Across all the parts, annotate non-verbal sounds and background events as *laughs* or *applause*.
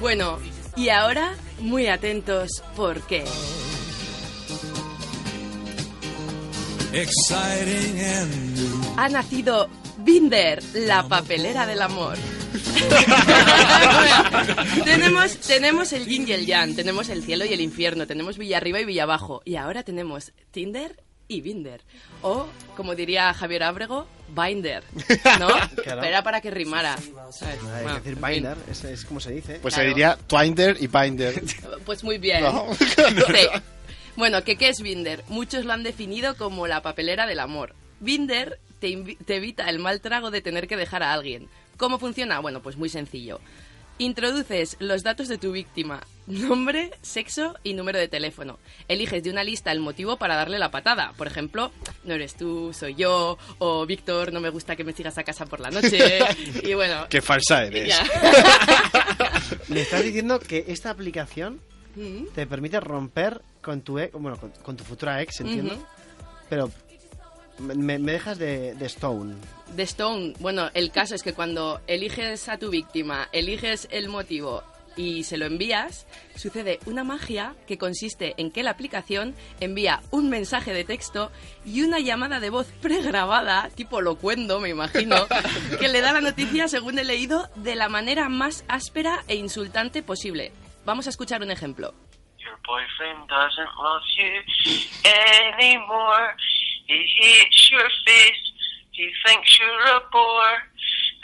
Bueno, y ahora, muy atentos, porque ha nacido Binder, la papelera del amor. *laughs* tenemos, tenemos el yin y el yang, tenemos el cielo y el infierno, tenemos Villa arriba y Villa abajo. Y ahora tenemos Tinder y Binder. O, como diría Javier Ábrego, Binder. ¿No? *laughs* Claro. Pero era para que rimara. ¿sabes? Hay Bueno, que decir en fin. binder, es, es como se dice. Pues Claro. se diría Twinder y Binder. *laughs* Pues muy bien. No. *laughs* Sí. Bueno, ¿qué, ¿qué es Binder? Muchos lo han definido como la papelera del amor. Binder te, te evita el mal trago de tener que dejar a alguien. ¿Cómo funciona? Bueno, pues muy sencillo. Introduces los datos de tu víctima, nombre, sexo y número de teléfono. Eliges de una lista el motivo para darle la patada. Por ejemplo, no eres tú, soy yo, o Víctor, no me gusta que me sigas a casa por la noche. *laughs* Y bueno, Qué falsa eres. *laughs* Me estás diciendo que esta aplicación Mm. te permite romper con tu ex, bueno, con, con tu futura ex, entiendo. Pero me, me dejas de, de Stone. De Stone, bueno, el caso es que cuando eliges a tu víctima, eliges el motivo y se lo envías, sucede una magia que consiste en que la aplicación envía un mensaje de texto y una llamada de voz pregrabada, tipo locuendo, me imagino, *laughs* que le da la noticia, según he leído, de la manera más áspera e insultante posible. Vamos a escuchar un ejemplo. Your boyfriend doesn't love you anymore. He hates your face. He thinks you're a bore.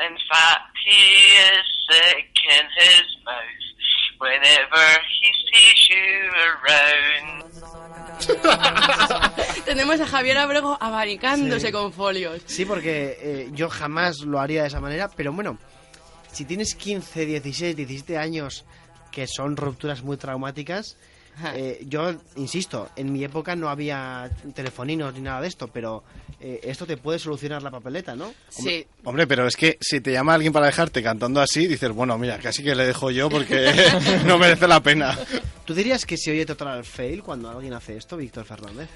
In fact, he is sick in his mouth whenever he sees you around. *laughs* Tenemos a Javier Abrego abanicándose Sí. con folios. Sí, porque eh, yo jamás lo haría de esa manera, pero bueno, si tienes 15, 16, 17 años que son rupturas muy traumáticas. Eh, yo insisto, en mi época no había telefoninos ni nada de esto, pero eh, esto te puede solucionar la papeleta, ¿no? Sí, Hombre, pero es que si te llama alguien para dejarte cantando así, dices, bueno, mira, casi que le dejo yo porque *laughs* no merece la pena. ¿Tú dirías que se oye total fail cuando alguien hace esto, Víctor Fernández?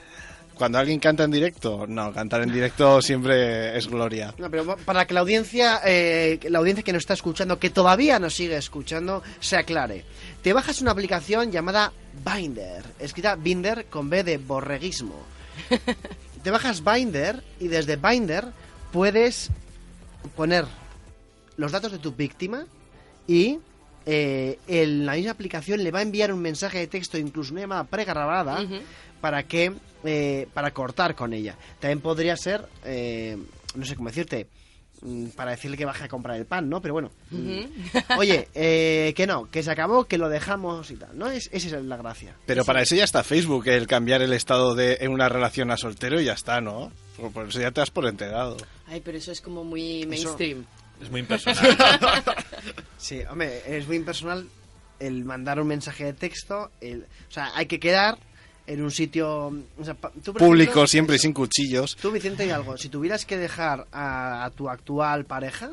Cuando alguien canta en directo, no, cantar en directo siempre es gloria. No, pero para que la audiencia, eh, la audiencia que nos está escuchando, que todavía nos sigue escuchando, se aclare. Te bajas una aplicación llamada Binder, escrita Binder con B de borreguismo. *laughs* Te bajas Binder y desde Binder puedes poner los datos de tu víctima y eh, en la misma aplicación le va a enviar un mensaje de texto, incluso una llamada pregrabada, Ujú. para que eh, para cortar con ella. También podría ser, eh, no sé cómo decirte, mm, para decirle que baje a comprar el pan, ¿no? Pero bueno, mm, *laughs* oye, *laughs* eh, que no, que se acabó, que lo dejamos y tal, ¿no? Es, esa es la gracia. Pero para eso ya está Facebook, el cambiar el estado de en una relación a soltero y ya está, ¿no? Por- eso ya te has por enterado. Ay, pero eso es como muy mainstream. Es muy impersonal. *laughs* Sí, hombre, es muy impersonal el mandar un mensaje de texto, el, o sea, hay que quedar en un sitio... o sea, pa- tú, por Público, ejemplo, siempre y sin cuchillos. Tú, Vicente, y algo. Si tuvieras que dejar a, a tu actual pareja,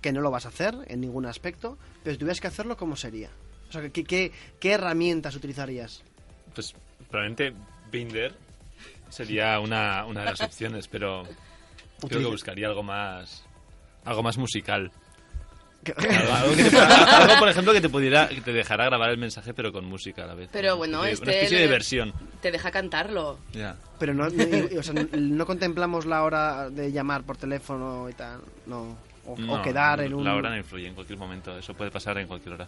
que no lo vas a hacer en ningún aspecto, pero si tuvieras que hacerlo, ¿cómo sería? O sea, ¿qué, qué, qué herramientas utilizarías? Pues probablemente Binder sería una, una de las opciones, pero creo que buscaría algo más algo más musical. Algo, algo que te- *laughs* algo, por ejemplo, que te pudiera que te dejara grabar el mensaje pero con música a la vez. Pero Una bueno, especie- este una especie de versión. Te deja cantarlo. Ya. Pero no, no- y- o sea, *laughs* no contemplamos la hora de llamar por teléfono y tal, no. O, o No, quedar en un... La hora no influye en cualquier momento, eso puede pasar en cualquier hora.